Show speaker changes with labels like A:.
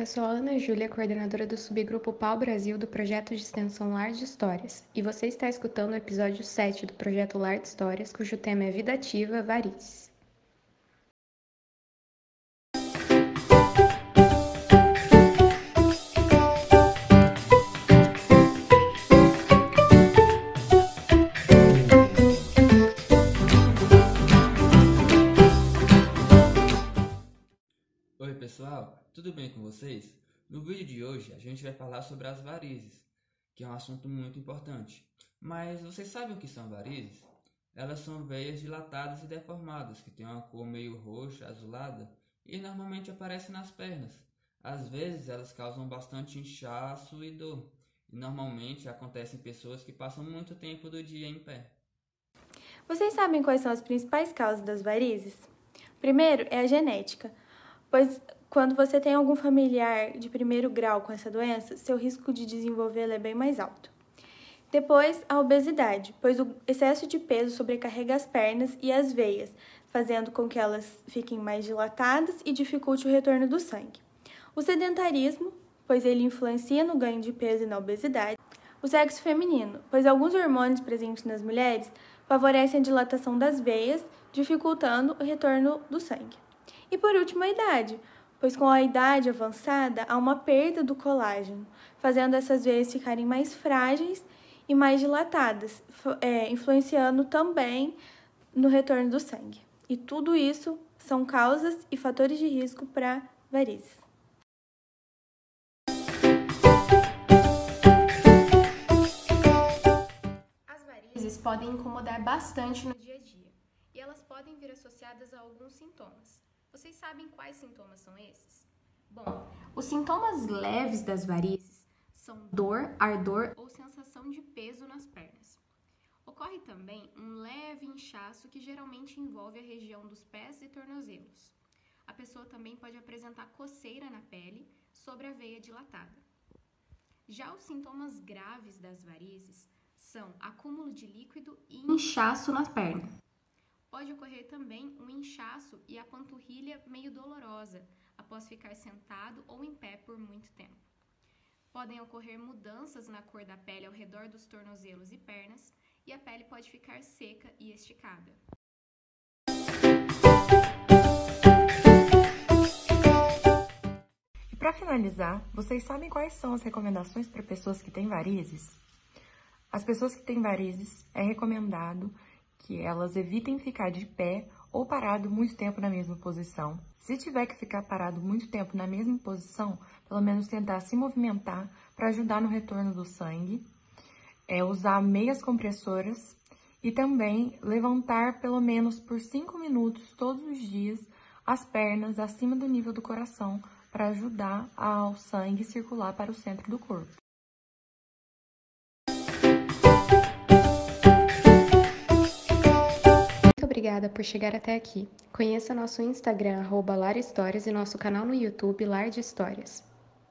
A: eu sou a Ana Júlia, coordenadora do subgrupo Pau Brasil do projeto de extensão Lar de Histórias, e você está escutando o episódio 7 do projeto Lar de Histórias, cujo tema é Vida Ativa Varizes.
B: Pessoal, tudo bem com vocês? No vídeo de hoje a gente vai falar sobre as varizes, que é um assunto muito importante. Mas vocês sabem o que são varizes? Elas são veias dilatadas e deformadas, que têm uma cor meio roxa, azulada, e normalmente aparecem nas pernas. Às vezes elas causam bastante inchaço e dor, e normalmente acontecem em pessoas que passam muito tempo do dia em pé.
C: Vocês sabem quais são as principais causas das varizes? Primeiro é a genética, pois quando você tem algum familiar de primeiro grau com essa doença, seu risco de desenvolvê-la é bem mais alto. Depois, a obesidade, pois o excesso de peso sobrecarrega as pernas e as veias, fazendo com que elas fiquem mais dilatadas e dificulte o retorno do sangue. O sedentarismo, pois ele influencia no ganho de peso e na obesidade. O sexo feminino, pois alguns hormônios presentes nas mulheres favorecem a dilatação das veias, dificultando o retorno do sangue. E por último, a idade, pois com a idade avançada há uma perda do colágeno, fazendo essas veias ficarem mais frágeis e mais dilatadas, é, influenciando também no retorno do sangue. E tudo isso são causas e fatores de risco para varizes.
D: As varizes podem incomodar bastante no dia a dia e elas podem vir associadas a alguns sintomas. Vocês sabem quais sintomas são esses? Bom, os sintomas leves das varizes são dor, ardor ou sensação de peso nas pernas. Ocorre também um leve inchaço que geralmente envolve a região dos pés e tornozelos. A pessoa também pode apresentar coceira na pele sobre a veia dilatada. Já os sintomas graves das varizes são acúmulo de líquido e inchaço na perna. Pode ocorrer também um inchaço e a panturrilha meio dolorosa após ficar sentado ou em pé por muito tempo. Podem ocorrer mudanças na cor da pele ao redor dos tornozelos e pernas, e a pele pode ficar seca e esticada.
E: E para finalizar, vocês sabem quais são as recomendações para pessoas que têm varizes? As pessoas que têm varizes é recomendado que elas evitem ficar de pé ou parado muito tempo na mesma posição. Se tiver que ficar parado muito tempo na mesma posição, pelo menos tentar se movimentar para ajudar no retorno do sangue, é usar meias compressoras e também levantar pelo menos por 5 minutos todos os dias as pernas acima do nível do coração para ajudar ao sangue circular para o centro do corpo.
A: Obrigada por chegar até aqui. Conheça nosso Instagram, arroba Lar Histórias, e nosso canal no YouTube, Lar de Histórias.